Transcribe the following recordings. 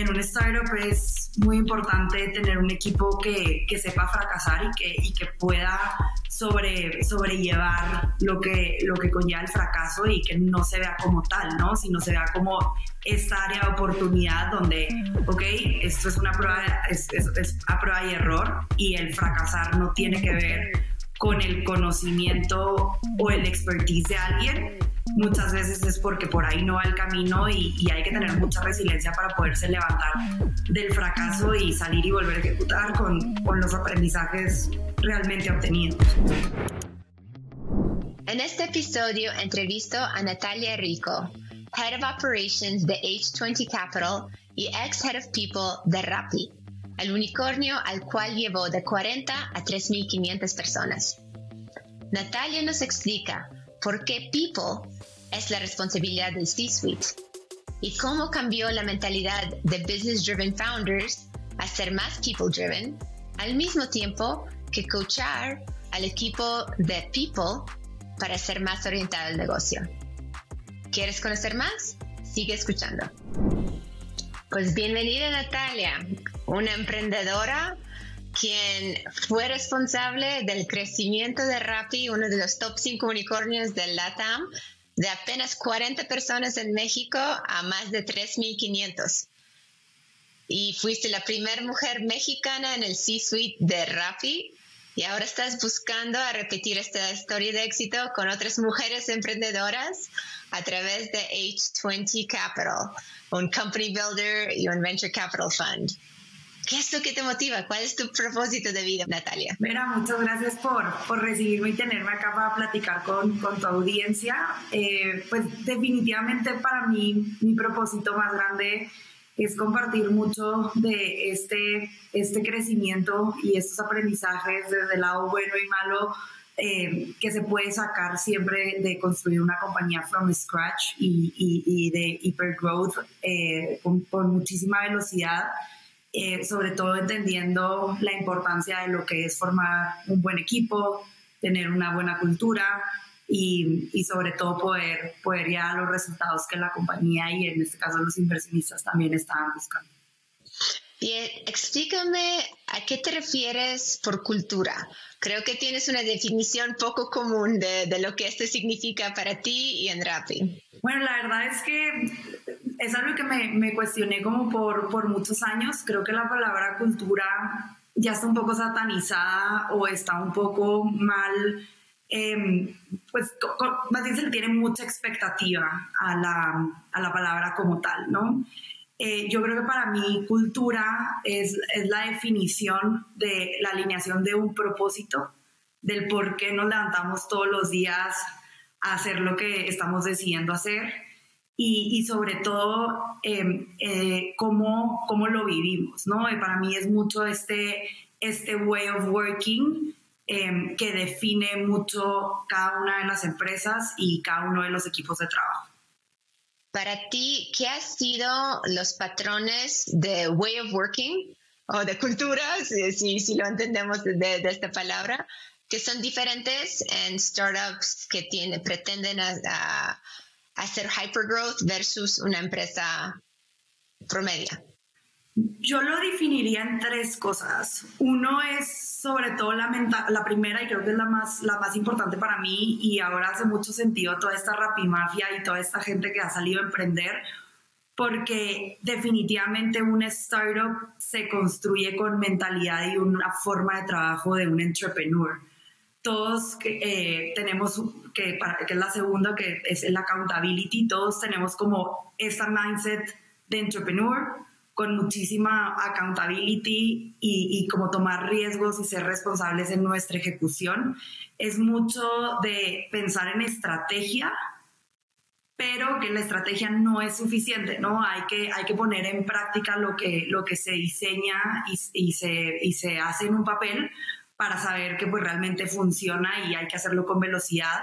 en un startup es muy importante tener un equipo que, que sepa fracasar y que, y que pueda sobre, sobrellevar lo que, lo que conlleva el fracaso y que no se vea como tal, ¿no? Sino se vea como esta área de oportunidad donde, ok, esto es una prueba, es, es a prueba y error y el fracasar no tiene que ver con el conocimiento o el expertise de alguien, muchas veces es porque por ahí no va el camino y, hay que tener mucha resiliencia para poderse levantar del fracaso y salir y volver a ejecutar con, con los aprendizajes realmente obtenidos. En este episodio entrevisto a Natalia Rico, Head of Operations de H20 Capital y ex Head of People de Rappi, el unicornio al cual llevó de 40 a 3.500 personas. Natalia nos explica por qué People es la responsabilidad del C-Suite y cómo cambió la mentalidad de Business Driven Founders a ser más People Driven, al mismo tiempo que coachar al equipo de People para ser más orientado al negocio. ¿Quieres conocer más? Sigue escuchando. Pues bienvenida Natalia, una emprendedora quien fue responsable del crecimiento de Rappi, uno de los top 5 unicornios del LATAM, de apenas 40 personas en México a más de 3.500. Y fuiste la primera mujer mexicana en el C-Suite de Rappi y ahora estás buscando a repetir esta historia de éxito con otras mujeres emprendedoras a través de H20 Capital, un company builder y un venture capital fund. ¿Qué es lo que te motiva? ¿Cuál es tu propósito de vida, Natalia? Mira, muchas gracias por, por recibirme y tenerme acá para platicar con, con tu audiencia. Eh, pues definitivamente para mí mi propósito más grande es compartir mucho de este, este crecimiento y estos aprendizajes desde el lado bueno y malo eh, que se puede sacar siempre de construir una compañía from scratch y, y, de hypergrowth eh, con, con muchísima velocidad. Eh, sobre todo entendiendo la importancia de lo que es formar un buen equipo, tener una buena cultura y, y, sobre todo poder, poder los resultados que la compañía y en este caso los inversionistas también estaban buscando. Bien, explícame a qué te refieres por cultura. Creo que tienes una definición poco común de, de lo que esto significa para ti y en Rappi. Bueno, la verdad es que es algo que me, me, cuestioné como por, por muchos años. Creo que la palabra cultura ya está un poco satanizada o está un poco mal, eh, pues más bien se le tiene mucha expectativa a la, a la palabra como tal, ¿no? Eh, yo creo que para mí cultura es, es la definición de la alineación de un propósito, del por qué nos levantamos todos los días a hacer lo que estamos decidiendo hacer y, y sobre todo em, eh, cómo, cómo, lo vivimos, ¿no? Y para mí es mucho este, este way of working eh, que define mucho cada una de las empresas y cada uno de los equipos de trabajo. Para ti, ¿qué han sido los patrones de way of working o de cultura, si, si, lo entendemos de, esta palabra, que son diferentes en startups que tiene, pretenden a, a hacer hypergrowth versus una empresa promedio? Yo lo definiría en tres cosas. Uno es sobre todo la, la primera y creo que es la más, la más importante para mí y ahora hace mucho sentido toda esta rapimafia y toda esta gente que ha salido a emprender porque definitivamente un startup se construye con mentalidad y una forma de trabajo de un entrepreneur todos eh, tenemos, que, que es la segunda, que es el accountability, todos tenemos como esta mindset de entrepreneur con muchísima accountability y, y, como tomar riesgos y ser responsables en nuestra ejecución. Es mucho de pensar en estrategia, pero que la estrategia no es suficiente, ¿no? Hay que, hay que poner en práctica lo que, lo que se diseña y, y, se, y se hace en un papel para saber que pues realmente funciona y hay que hacerlo con velocidad.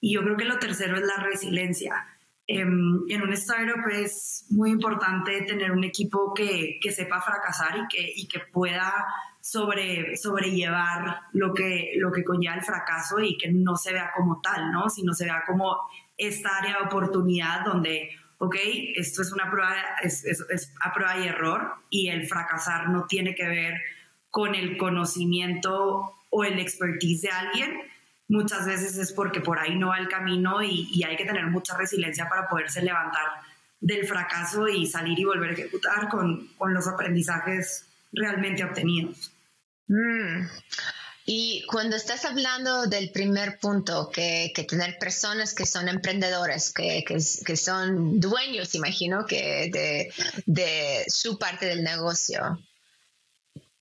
Y yo creo que lo tercero es la resiliencia. Em, en un startup es muy importante tener un equipo que, que sepa fracasar y que, y que pueda sobre, sobrellevar lo que, lo que conlleva el fracaso y que no se vea como tal, ¿no? sino se vea como esta área de oportunidad donde, ok, esto es una prueba, es, es, a prueba y error y el fracasar no tiene que ver con el conocimiento o el expertise de alguien, muchas veces es porque por ahí no va el camino y, hay que tener mucha resiliencia para poderse levantar del fracaso y salir y volver a ejecutar con, con los aprendizajes realmente obtenidos. Mm. Y cuando estás hablando del primer punto, que, que tener personas que son emprendedores, que, que, que son dueños, imagino, que de, de, su parte del negocio,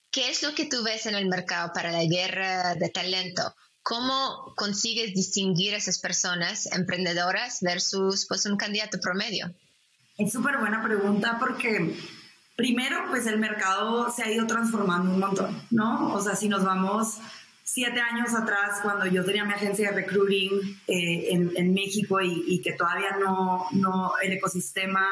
¿qué es lo que tú ves en el mercado para la guerra de talento? ¿Cómo consigues distinguir a esas personas emprendedoras versus pues, un candidato promedio? Es súper buena pregunta porque primero, pues el mercado se ha ido transformando un montón, ¿no? O sea, si nos vamos siete años atrás, cuando yo tenía mi agencia de recruiting eh, en, en, México y, y, que todavía no, no, el ecosistema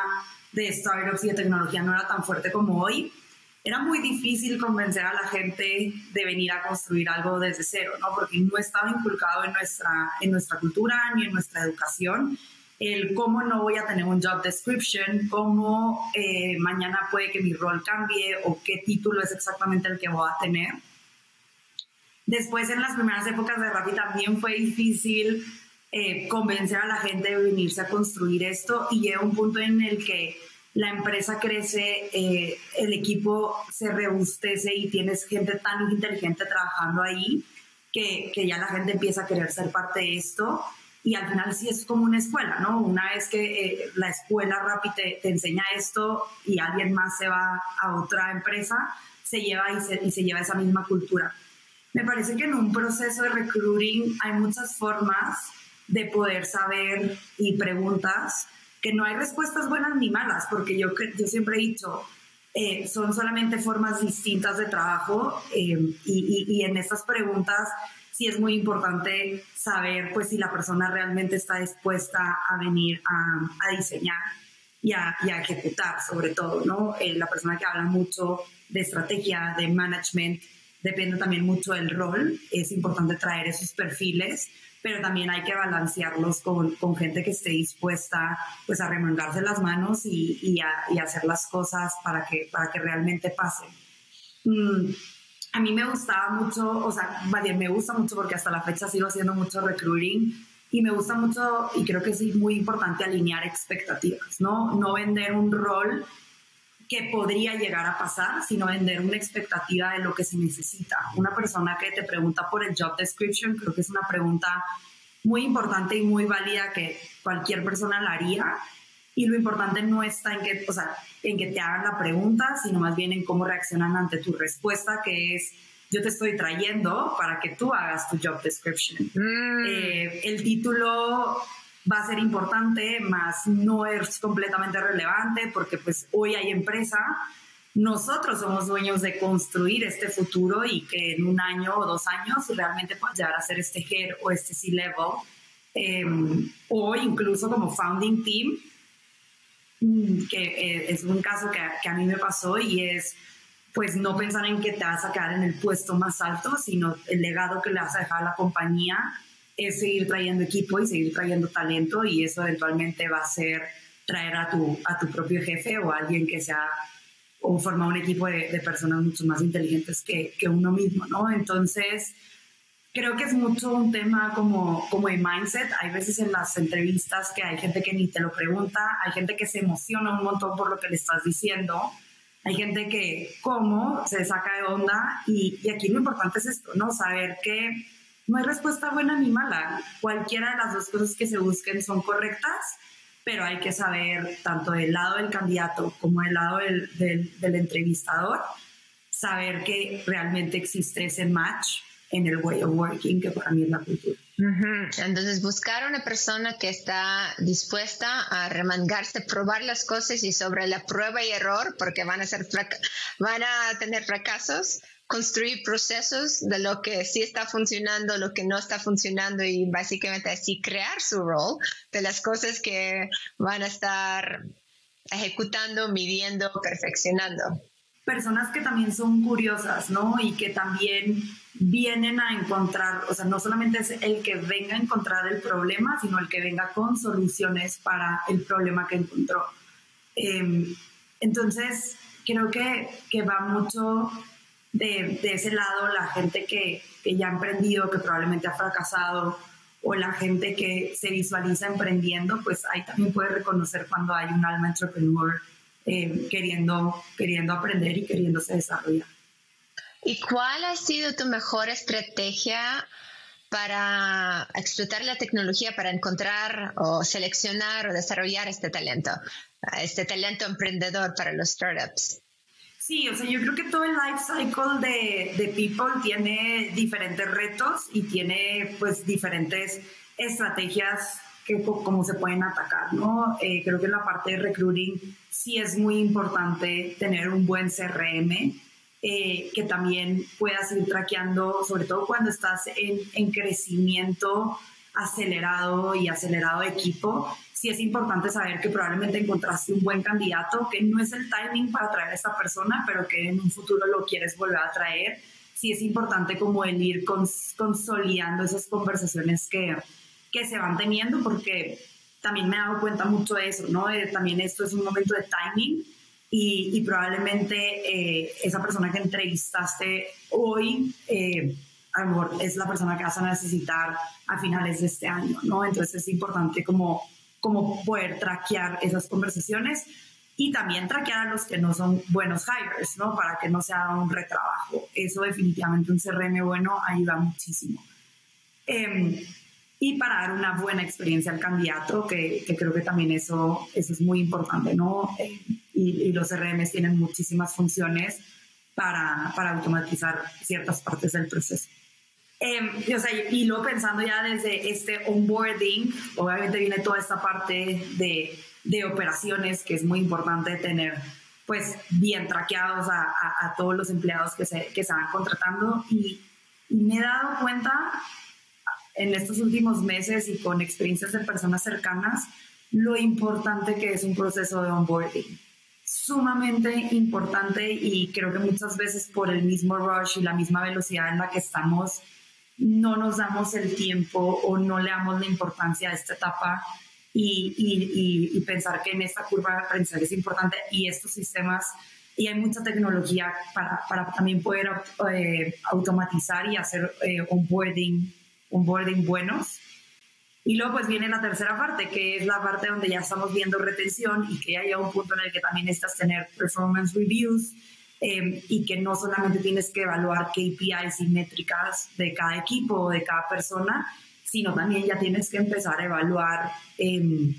de startups y de tecnología no era tan fuerte como hoy, era muy difícil convencer a la gente de venir a construir algo desde cero, ¿no? Porque no estaba inculcado en nuestra, en nuestra cultura ni en nuestra educación el cómo no voy a tener un job description, cómo eh, mañana puede que mi rol cambie o qué título es exactamente el que voy a tener. Después, en las primeras épocas de Rappi también fue difícil eh, convencer a la gente de venirse a construir esto y llega un punto en el que la empresa crece, eh, el equipo se rebustece y tienes gente tan inteligente trabajando ahí que, que ya la gente empieza a querer ser parte de esto y al final sí es como una escuela, ¿no? Una vez que eh, la escuela rápida te, enseña esto y alguien más se va a otra empresa, se lleva y se, y se lleva esa misma cultura. Me parece que en un proceso de recruiting hay muchas formas de poder saber y preguntas que no hay respuestas buenas ni malas, porque yo, yo siempre he dicho, eh, son solamente formas distintas de trabajo eh, y, y, en estas preguntas sí es muy importante saber pues si la persona realmente está dispuesta a venir a, diseñar y a, y a, ejecutar sobre todo, ¿no? Eh, la persona que habla mucho de estrategia, de management, depende también mucho del rol, es importante traer esos perfiles, pero también hay que balancearlos con, con gente que esté dispuesta pues a remangarse las manos y, y, a, hacer las cosas para que, para que realmente pasen. Mm a mí me gustaba mucho, o sea, me gusta mucho porque hasta la fecha sigo haciendo mucho recruiting y me gusta mucho y creo que es muy importante alinear expectativas, ¿no? No vender un rol que podría llegar a pasar, sino vender una expectativa de lo que se necesita. Una persona que te pregunta por el job description, creo que es una pregunta muy importante y muy válida que cualquier persona la haría y lo importante no está en que, o sea, en que te hagan la pregunta, sino más bien en cómo reaccionan ante tu respuesta, que es yo te estoy trayendo para que tú hagas tu job description. Mm. Eh, el título va a ser importante, más no es completamente relevante porque pues hoy hay empresa, nosotros somos dueños de construir este futuro y que en un año o dos años realmente puedas llegar a ser este head o este C-level. Eh, o incluso como founding team Mm, que eh, es un caso que, que, a mí me pasó y es pues no pensar en que te vas a quedar en el puesto más alto, sino el legado que le vas a dejar a la compañía es seguir trayendo equipo y seguir trayendo talento y eso eventualmente va a ser traer a tu, a tu propio jefe o alguien que sea o formar un equipo de, de personas mucho más inteligentes que, que, uno mismo, ¿no? Entonces, creo que es mucho un tema como, como el mindset. Hay veces en las entrevistas que hay gente que ni te lo pregunta, hay gente que se emociona un montón por lo que le estás diciendo, hay gente que, ¿cómo? Se saca de onda y, y aquí lo importante es esto, ¿no? Saber que no hay respuesta buena ni mala. Cualquiera de las dos cosas que se busquen son correctas, pero hay que saber tanto del lado del candidato como del lado del, entrevistador, saber que realmente existe ese match en el way of working, que para mí es la cultura. Entonces, buscar una persona que está dispuesta a remangarse, probar las cosas y sobre la prueba y error, porque van a tener fracasos, construir procesos de lo que sí está funcionando, lo que no está funcionando y básicamente así crear su rol de las cosas que van a estar ejecutando, midiendo, perfeccionando. personas que también son curiosas, ¿no? Y que también vienen a encontrar, o sea, no solamente es el que venga a encontrar el problema, sino el que venga con soluciones para el problema que encontró. Em, entonces, creo que, que va mucho de, de, ese lado la gente que, que ya ha emprendido, que probablemente ha fracasado, o la gente que se visualiza emprendiendo, pues ahí también puede reconocer cuando hay un alma entrepreneur eh, queriendo, queriendo aprender y queriéndose desarrollar. ¿Y cuál ha sido tu mejor estrategia para explotar la tecnología para encontrar o seleccionar o desarrollar este talento, este talento emprendedor para los startups? Sí, o sea, yo creo que todo el life cycle de, de People tiene diferentes retos y tiene pues diferentes estrategias que cómo se pueden atacar, ¿no? Eh, creo que en la parte de recruiting sí es muy importante tener un buen CRM eh, que también puedas ir traqueando, sobre todo cuando estás en, en crecimiento acelerado y acelerado de equipo, sí es importante saber que probablemente encontraste un buen candidato, que no es el timing para traer a esta persona, pero que en un futuro lo quieres volver a traer. Sí es importante como el ir consolidando esas conversaciones que, que se van teniendo, porque también me he dado cuenta mucho de eso, ¿no? también esto es un momento de timing y, probablemente eh, esa persona que entrevistaste hoy, eh, a lo mejor es la persona que vas a necesitar a finales de este año, ¿no? Entonces es importante como, como poder traquear esas conversaciones y también traquear a los que no son buenos hires, ¿no? Para que no sea un retrabajo. Eso definitivamente un CRM bueno ayuda muchísimo. Eh, y para dar una buena experiencia al candidato, que, que creo que también eso, eso es muy importante, ¿no? Eh, y, los CRMs tienen muchísimas funciones para, para automatizar ciertas partes del proceso. Eh, o sea, y luego pensando ya desde este onboarding, obviamente viene toda esta parte de, de operaciones que es muy importante tener pues bien traqueados a, a, todos los empleados que se, que se van contratando y, y me he dado cuenta en estos últimos meses y con experiencias de personas cercanas lo importante que es un proceso de onboarding. Sumamente importante y creo que muchas veces por el mismo rush y la misma velocidad en la que estamos, no nos damos el tiempo o no le damos la importancia a esta etapa y, pensar que en esta curva de aprendizaje es importante y estos sistemas y hay mucha tecnología para, para también poder eh, automatizar y hacer eh, onboarding onboarding buenos. Y luego pues viene la tercera parte, que es la parte donde ya estamos viendo retención y que ya llega un punto en el que también necesitas tener performance reviews em, y que no solamente tienes que evaluar KPIs y métricas de cada equipo o de cada persona, sino también ya tienes que empezar a evaluar em,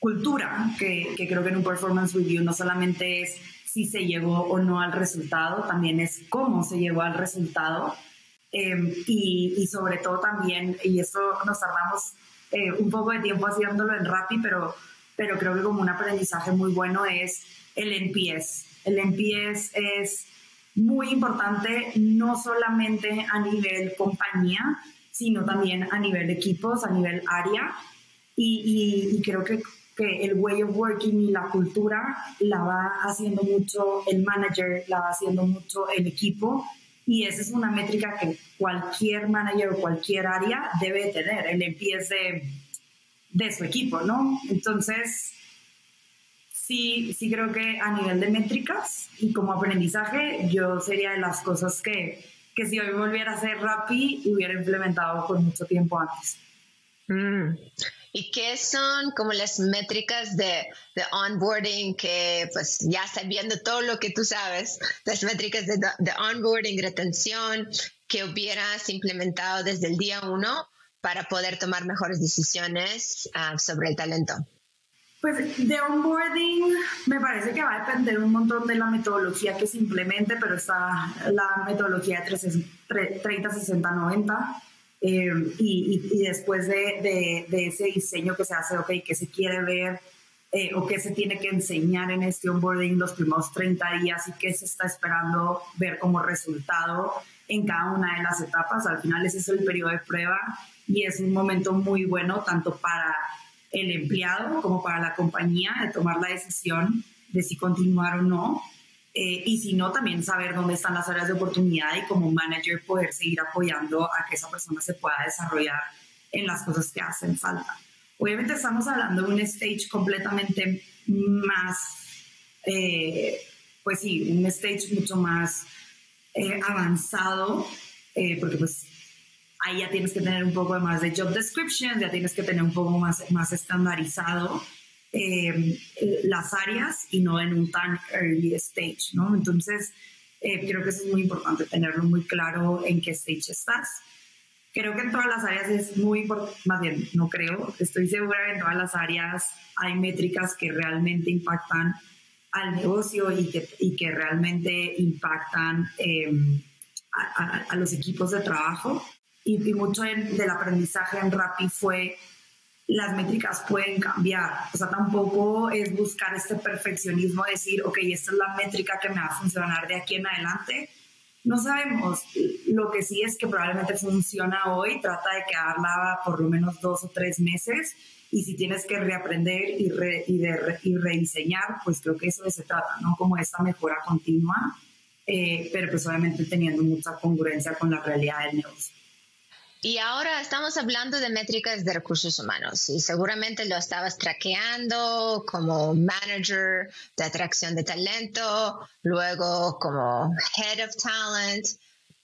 cultura, que, que creo que en un performance review no solamente es si se llegó o no al resultado, también es cómo se llegó al resultado Em, y, sobre todo también, y esto nos tardamos eh, un poco de tiempo haciéndolo en Rappi, pero, pero creo que como un aprendizaje muy bueno es el NPS. El NPS es muy importante no solamente a nivel compañía, sino también a nivel equipos, a nivel área. Y, creo que, que, el way of working y la cultura la va haciendo mucho el manager, la va haciendo mucho el equipo y esa es una métrica que cualquier manager o cualquier área debe tener, el empiece de, su equipo, ¿no? Entonces, sí, sí creo que a nivel de métricas y como aprendizaje, yo sería de las cosas que, que si hoy volviera a hacer Rappi, hubiera implementado por mucho tiempo antes. Mm. ¿Y qué son como las métricas de, de, onboarding que pues ya sabiendo todo lo que tú sabes, las métricas de, de onboarding, retención que hubieras implementado desde el día uno para poder tomar mejores decisiones uh, sobre el talento? Pues de onboarding me parece que va a depender un montón de la metodología que se implemente, pero está la metodología de 30, 60, 90 eh, y, y, después de, de, ese diseño que se hace, ok, que se quiere ver eh, o qué se tiene que enseñar en este onboarding los primeros 30 días y qué se está esperando ver como resultado en cada una de las etapas. Al final ese es el periodo de prueba y es un momento muy bueno tanto para el empleado como para la compañía de tomar la decisión de si continuar o no. Eh, y si no, también saber dónde están las áreas de oportunidad y como manager poder seguir apoyando a que esa persona se pueda desarrollar en las cosas que hacen falta. Obviamente estamos hablando de un stage completamente más, eh, pues sí, un stage mucho más eh, avanzado, porque pues ahí ya tienes que tener un poco más de job description, ya tienes que tener un poco más, más estandarizado eh, las áreas y no en un tan early stage, ¿no? Entonces, eh, creo que eso es muy importante, tenerlo muy claro en qué stage estás. Creo que en todas las áreas es muy importante, más bien, no creo, estoy segura que en todas las áreas hay métricas que realmente impactan al negocio y que, y que realmente impactan em, a, los equipos de trabajo. Y, mucho del aprendizaje en Rappi fue las métricas pueden cambiar. O sea, tampoco es buscar este perfeccionismo, decir, ok, esta es la métrica que me va a funcionar de aquí en adelante. No sabemos. Lo que sí es que probablemente funciona hoy, trata de quedarla por lo menos dos o tres meses. Y si tienes que reaprender y, y, de, y rediseñar, pues creo que eso se trata, ¿no? Como esta mejora continua, eh, pero pues obviamente teniendo mucha congruencia con la realidad del negocio. Y ahora estamos hablando de métricas de recursos humanos y seguramente lo estabas traqueando como manager de atracción de talento, luego como head of talent,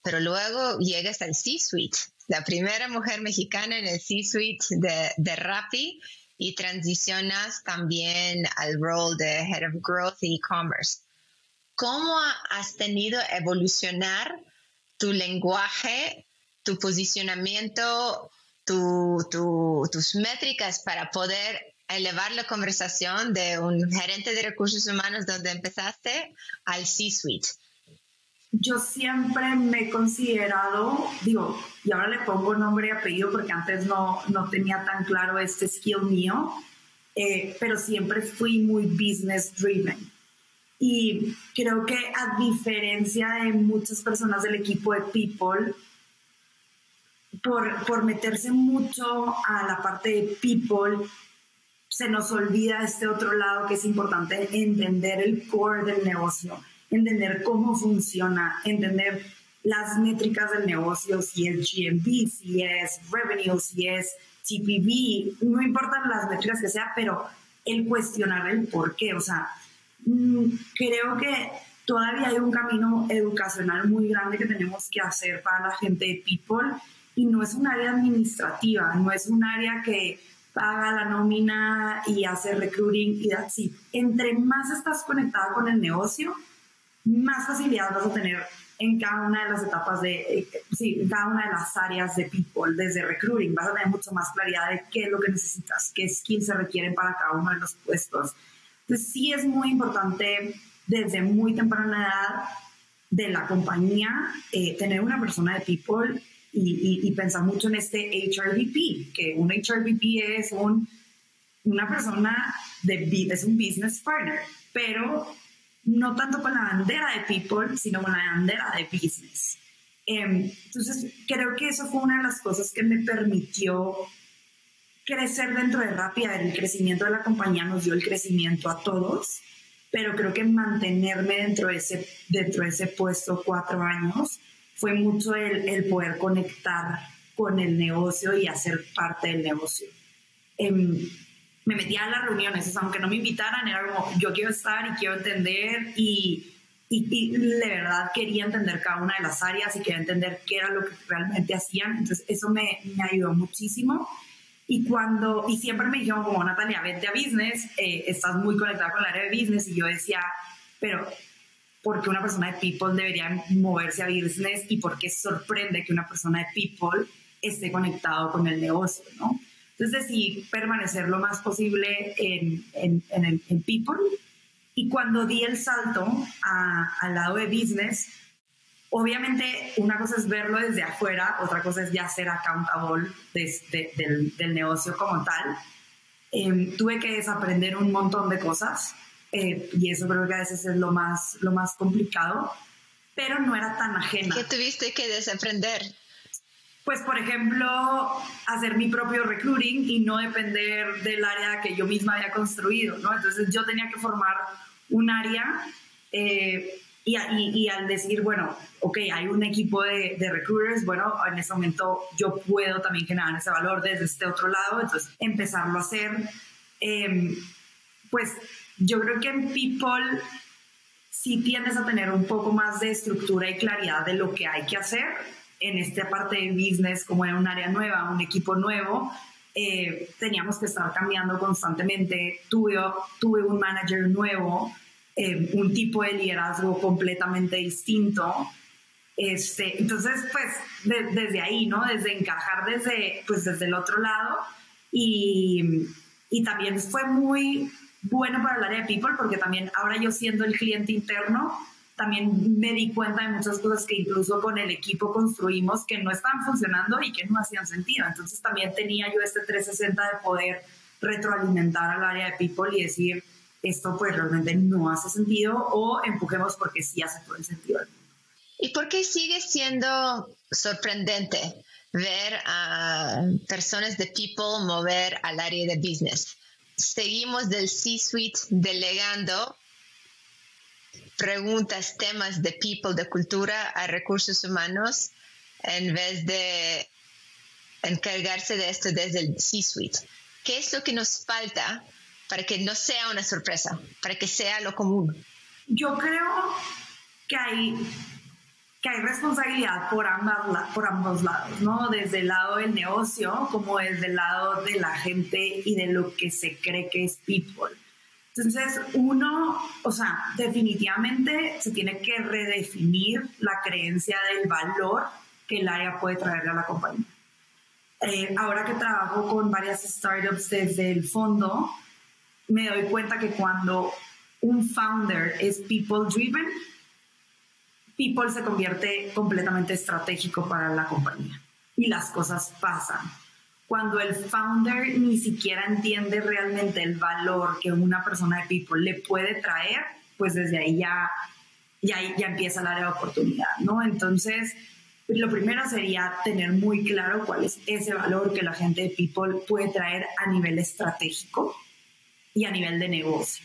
pero luego llegas al C-suite, la primera mujer mexicana en el C-suite de, de Rappi y transicionas también al rol de head of growth e-commerce. ¿Cómo has tenido evolucionar tu lenguaje tu posicionamiento, tus métricas para poder elevar la conversación de un gerente de recursos humanos donde empezaste al C-suite? Yo siempre me he considerado, digo, y ahora le pongo nombre y apellido porque antes no, no tenía tan claro este skill mío, eh, pero siempre fui muy business driven. Y creo que a diferencia de muchas personas del equipo de People, por, por meterse mucho a la parte de people, se nos olvida este otro lado que es importante entender el core del negocio, entender cómo funciona, entender las métricas del negocio, si es GMV, si es revenue, si es TPV, no importan las métricas que sea, pero el cuestionar el por qué, o sea, mm, creo que todavía hay un camino educacional muy grande que tenemos que hacer para la gente de People y no es un área administrativa, no es un área que paga la nómina y hace recruiting y así. Entre más estás conectada con el negocio, más facilidad vas a tener en cada una de las etapas de, eh, sí, en cada una de las áreas de people, desde recruiting, vas a tener mucho más claridad de qué es lo que necesitas, qué skills se requieren para cada uno de los puestos. Entonces sí es muy importante desde muy temprana edad de la compañía eh, tener una persona de people y, y, pensar mucho en este HRBP, que un HRBP es un, una persona, de, es un business partner, pero no tanto con la bandera de people, sino con la bandera de business. Em, entonces, creo que eso fue una de las cosas que me permitió crecer dentro de Rappi. El crecimiento de la compañía nos dio el crecimiento a todos, pero creo que mantenerme dentro de ese, dentro de ese puesto cuatro años fue mucho el, poder conectar con el negocio y hacer parte del negocio. Em, me metía a las reuniones, aunque no me invitaran, era como, yo quiero estar y quiero entender y, y, de verdad quería entender cada una de las áreas y quería entender qué era lo que realmente hacían. Entonces, eso me, me ayudó muchísimo. Y cuando, y siempre me dijeron como, Natalia, vete a business, eh, estás muy conectada con el área de business. Y yo decía, pero por una persona de people debería moverse a business y por qué sorprende que una persona de people esté conectado con el negocio, ¿no? Entonces decidí permanecer lo más posible en, en, en, people y cuando di el salto al lado de business, obviamente una cosa es verlo desde afuera, otra cosa es ya ser accountable del, del, negocio como tal. Em, tuve que desaprender un montón de cosas eh, y eso creo que a veces es lo más, lo más complicado, pero no era tan ajena. ¿Qué tuviste que desaprender? Pues, por ejemplo, hacer mi propio recruiting y no depender del área que yo misma había construido, ¿no? Entonces yo tenía que formar un área Eh, y, y, al decir, bueno, ok, hay un equipo de, de, recruiters, bueno, en ese momento yo puedo también generar ese valor desde este otro lado, entonces empezarlo a hacer. Em, pues yo creo que en People sí tiendes a tener un poco más de estructura y claridad de lo que hay que hacer en esta parte de business, como en un área nueva, un equipo nuevo, eh, teníamos que estar cambiando constantemente. Tuve, tuve un manager nuevo eh, un tipo de liderazgo completamente distinto. Este, entonces, pues desde ahí, ¿no? Desde encajar desde, pues, desde el otro lado y, y también fue muy bueno para el área de people porque también ahora yo siendo el cliente interno, también me di cuenta de muchas cosas que incluso con el equipo construimos que no estaban funcionando y que no hacían sentido. Entonces también tenía yo este 360 de poder retroalimentar al área de people y decir, esto pues realmente no hace sentido o empujemos porque sí hace todo el sentido ¿Y por qué sigue siendo sorprendente ver a personas de people mover al área de business? Seguimos del C-suite delegando preguntas, temas de people, de cultura a recursos humanos en vez de encargarse de esto desde el C-suite. ¿Qué es lo que nos falta para que no sea una sorpresa, para que sea lo común? Yo creo que hay, que hay responsabilidad por, ambas, por ambos lados, ¿no? Desde el lado del negocio como desde el lado de la gente y de lo que se cree que es people. Entonces, uno, o sea, definitivamente se tiene que redefinir la creencia del valor que el área puede traerle a la compañía. Eh, ahora que trabajo con varias startups desde el fondo, me doy cuenta que cuando un founder es people driven, people se convierte completamente estratégico para la compañía y las cosas pasan. Cuando el founder ni siquiera entiende realmente el valor que una persona de people le puede traer, pues desde ahí ya, ya, ya empieza el área de oportunidad, ¿no? Entonces, lo primero sería tener muy claro cuál es ese valor que la gente de people puede traer a nivel estratégico y a nivel de negocio.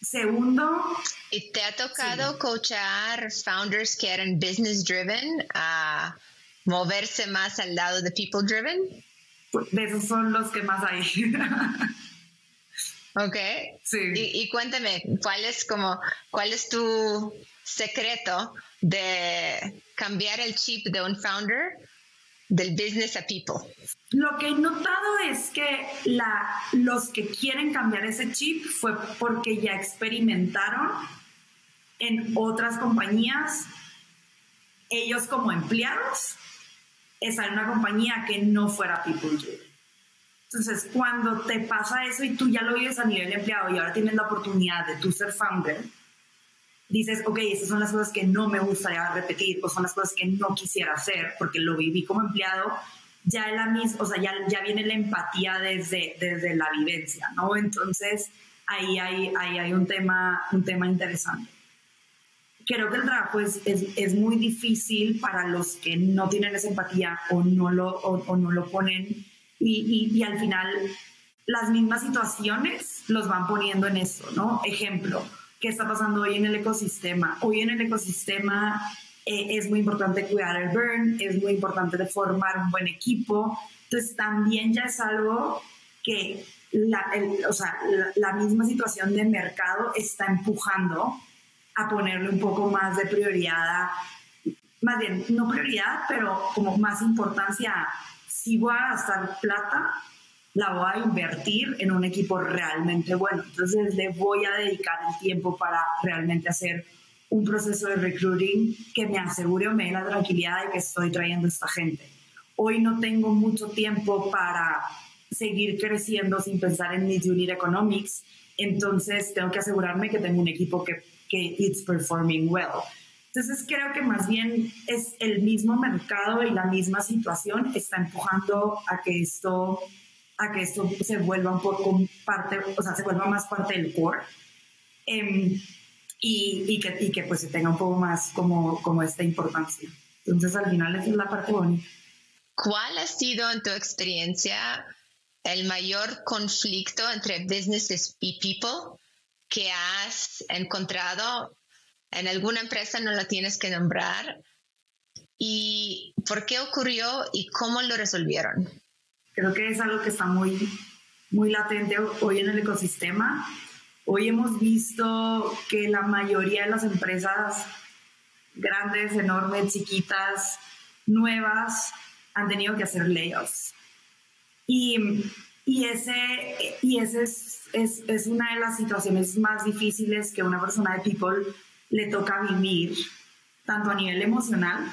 Segundo. ¿Y te ha tocado coachar founders que eran business driven a moverse más al lado de people driven? Pues esos son los que más hay. ok. Sí. Y, y, cuéntame, ¿cuál es como, cuál es tu secreto de cambiar el chip de un founder del business a people? Lo que he notado es que los que quieren cambiar ese chip fue porque ya experimentaron en otras compañías, ellos como empleados, estar en una compañía que no fuera people driven. Entonces, cuando te pasa eso y tú ya lo vives a nivel empleado y ahora tienes la oportunidad de tú ser founder, dices, ok, esas son las cosas que no me gustaría repetir o son las cosas que no quisiera hacer porque lo viví como empleado, ya, la misma, o sea, ya, ya viene la empatía desde, desde la vivencia, ¿no? Entonces, ahí hay, ahí hay un, tema, un tema interesante. Creo que el trabajo es, es, es muy difícil para los que no tienen esa empatía o no lo, o, no lo ponen y, y, y al final las mismas situaciones los van poniendo en eso, ¿no? Ejemplo, qué está pasando hoy en el ecosistema. Hoy en el ecosistema eh, es muy importante cuidar el burn, es muy importante formar un buen equipo. Entonces también ya es algo que la, o sea, la, misma situación de mercado está empujando a ponerle un poco más de prioridad, más bien, no prioridad, pero como más importancia. Si voy a gastar plata, la voy a invertir en un equipo realmente bueno. Entonces le voy a dedicar el tiempo para realmente hacer un proceso de recruiting que me asegure o me dé la tranquilidad de que estoy trayendo a esta gente. Hoy no tengo mucho tiempo para seguir creciendo sin pensar en mis unit economics, entonces tengo que asegurarme que tengo un equipo que, que it's performing well. Entonces creo que más bien es el mismo mercado y la misma situación está empujando a que esto a que esto se vuelva un poco parte, o sea, se vuelva más parte del core em, y, y, que, y que pues se tenga un poco más como, como esta importancia. Entonces al final esa es la parte bonita. ¿Cuál ha sido en tu experiencia el mayor conflicto entre businesses y people que has encontrado en alguna empresa, no lo tienes que nombrar, y por qué ocurrió y cómo lo resolvieron. Creo que es algo que está muy, muy latente hoy en el ecosistema. Hoy hemos visto que la mayoría de las empresas grandes, enormes, chiquitas, nuevas, han tenido que hacer layoffs. Y, y ese, y ese es, es, es, una de las situaciones más difíciles que una persona de People le toca vivir, tanto a nivel emocional,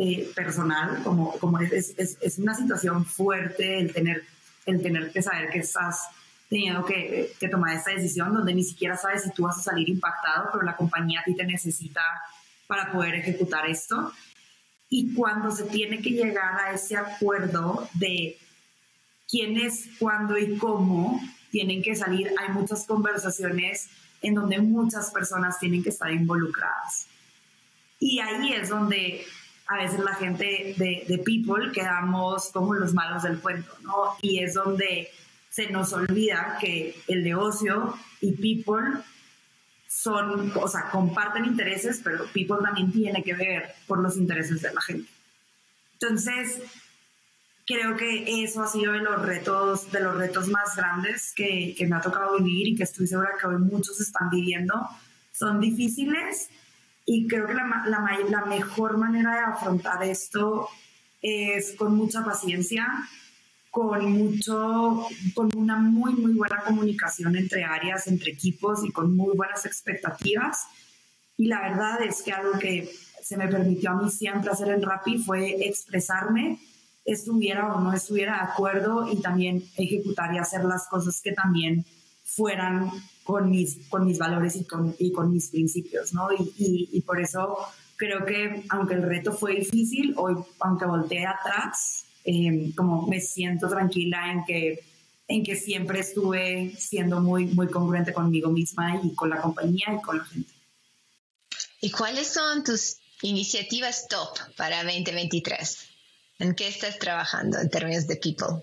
eh, personal, como, como es, es, es, una situación fuerte el tener, el tener que saber que estás teniendo que, que, tomar esta decisión donde ni siquiera sabes si tú vas a salir impactado, pero la compañía a ti te necesita para poder ejecutar esto. Y cuando se tiene que llegar a ese acuerdo de quién es, cuándo y cómo tienen que salir, hay muchas conversaciones en donde muchas personas tienen que estar involucradas. Y ahí es donde a veces la gente de, de People quedamos como los malos del cuento, ¿no? Y es donde se nos olvida que el negocio y People son, o sea, comparten intereses, pero People también tiene que ver por los intereses de la gente. Entonces, creo que eso ha sido de los retos, de los retos más grandes que, que me ha tocado vivir y que estoy segura que hoy muchos están viviendo. Son difíciles y creo que la, la, la mejor manera de afrontar esto es con mucha paciencia, con mucho, con una muy, muy buena comunicación entre áreas, entre equipos y con muy buenas expectativas. Y la verdad es que algo que se me permitió a mí siempre hacer en Rappi fue expresarme, estuviera o no estuviera de acuerdo y también ejecutar y hacer las cosas que también fueran con mis, con mis valores y con, y con mis principios, ¿no? Y, y, por eso creo que aunque el reto fue difícil, hoy, aunque volteé atrás, Em, como me siento tranquila en que, en que siempre estuve siendo muy, muy congruente conmigo misma y con la compañía y con la gente. ¿Y cuáles son tus iniciativas top para 2023? ¿En qué estás trabajando en términos de people?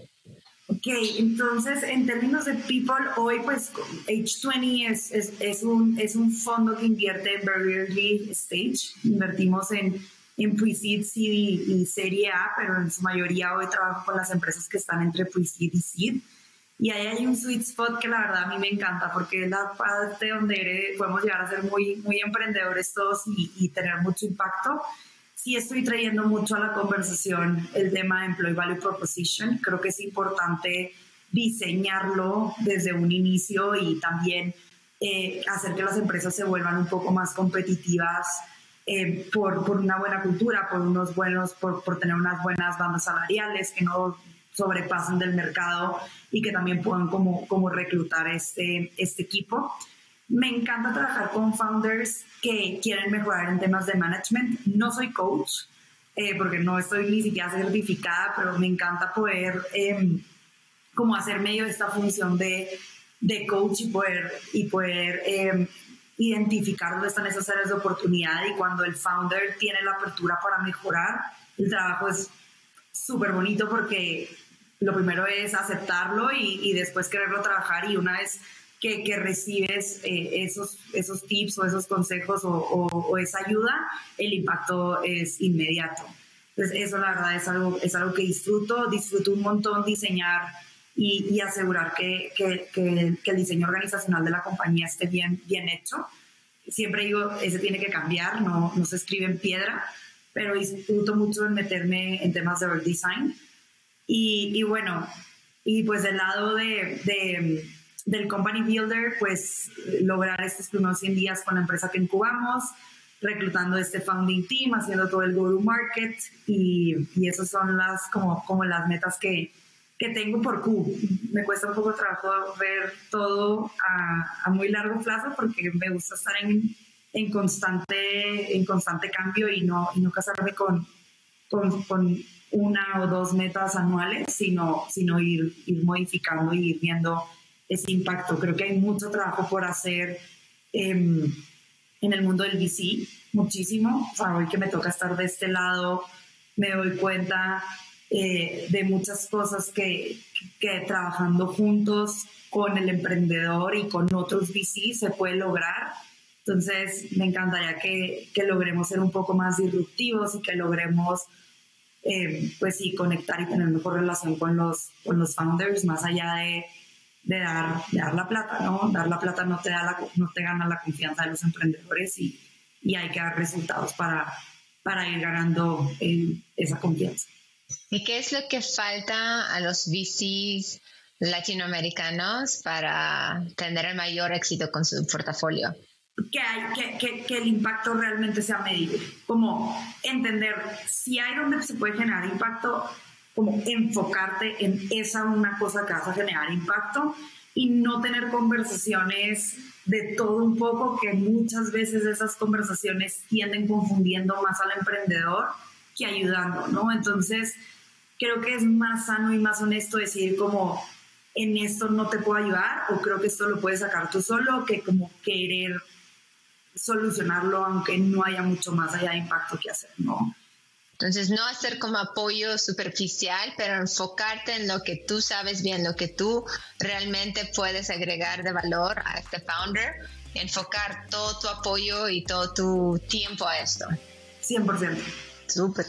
Ok, entonces en términos de people, hoy pues H20 es, es, es, un, es un fondo que invierte en very early stage. Invertimos en en Pre-Seed, y, Serie A, pero en su mayoría hoy trabajo con las empresas que están entre Pre-Seed y Seed. Y ahí hay un sweet spot que la verdad a mí me encanta porque es la parte donde podemos llegar a ser muy, muy emprendedores todos y, y tener mucho impacto. Sí estoy trayendo mucho a la conversación el tema de Employee Value Proposition. Creo que es importante diseñarlo desde un inicio y también eh, hacer que las empresas se vuelvan un poco más competitivas eh, por, por, una buena cultura, por unos buenos, por, por, tener unas buenas bandas salariales que no sobrepasen del mercado y que también puedan como, como reclutar este, este equipo. Me encanta trabajar con founders que quieren mejorar en temas de management. No soy coach, eh, porque no estoy ni siquiera certificada, pero me encanta poder eh, como hacer medio esta función de, de coach y poder, y poder eh, identificar dónde están esas áreas de oportunidad y cuando el founder tiene la apertura para mejorar, el trabajo es súper bonito porque lo primero es aceptarlo y, y, después quererlo trabajar y una vez que, recibes eh, esos, esos tips o esos consejos o, esa ayuda, el impacto es inmediato. Entonces eso la verdad es algo, es algo que disfruto, disfruto un montón diseñar y, y asegurar que, que, que, el diseño organizacional de la compañía esté bien, bien hecho. Siempre digo, ese tiene que cambiar, no, no se escribe en piedra, pero disfruto mucho en meterme en temas de design. Y, bueno, y pues del lado de, del company builder, pues lograr estos primeros 100 días con la empresa que incubamos, reclutando este founding team, haciendo todo el go-to-market y, y esas son las, como, como las metas que, que tengo por Q. Me cuesta un poco trabajo ver todo a, a muy largo plazo porque me gusta estar en, en, constante, en constante cambio y no, y no casarme con, con, con, una o dos metas anuales, sino, sino ir, ir modificando y ir viendo ese impacto. Creo que hay mucho trabajo por hacer en el mundo del VC, muchísimo. O sea, hoy que me toca estar de este lado, me doy cuenta eh, de muchas cosas que, que trabajando juntos con el emprendedor y con otros VC se puede lograr. Entonces, me encantaría que, que logremos ser un poco más disruptivos y que logremos, eh, pues sí, conectar y tener mejor relación con los, con los founders, más allá de, de, dar, dar la plata, ¿no? Dar la plata no te, da la, no te gana la confianza de los emprendedores y, y hay que dar resultados para, para ir ganando eh, esa confianza. ¿Y qué es lo que falta a los VCs latinoamericanos para tener el mayor éxito con su portafolio? Que, hay, que, que, el impacto realmente sea medible, como entender si hay donde se puede generar impacto, como enfocarte en esa una cosa que vas a generar impacto y no tener conversaciones de todo un poco, que muchas veces esas conversaciones tienden confundiendo más al emprendedor que ayudando, ¿no? Entonces, creo que es más sano y más honesto decir como, en esto no te puedo ayudar o creo que esto lo puedes sacar tú solo que como querer solucionarlo aunque no haya mucho más allá de impacto que hacer, ¿no? Entonces, no hacer como apoyo superficial, pero enfocarte en lo que tú sabes bien, lo que tú realmente puedes agregar de valor a este founder, enfocar todo tu apoyo y todo tu tiempo a esto. 100%. Súper.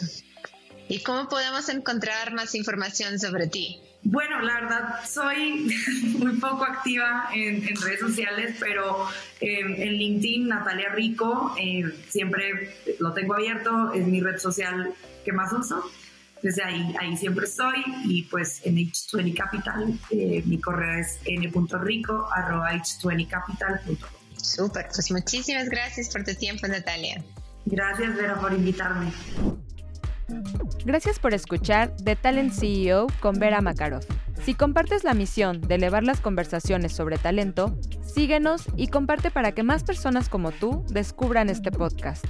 ¿Y cómo podemos encontrar más información sobre ti? Bueno, la verdad soy muy poco activa en, redes sociales, pero em, en LinkedIn, Natalia Rico, em, siempre lo tengo abierto, es mi red social que más uso. Desde ahí, ahí siempre estoy y pues en H20 Capital, eh, mi correo es n.rico.h20capital.com. Súper, pues muchísimas gracias por tu tiempo, Natalia. Gracias, Vera, por invitarme. Gracias por escuchar The Talent CEO con Vera Makarov. Si compartes la misión de elevar las conversaciones sobre talento, síguenos y comparte para que más personas como tú descubran este podcast.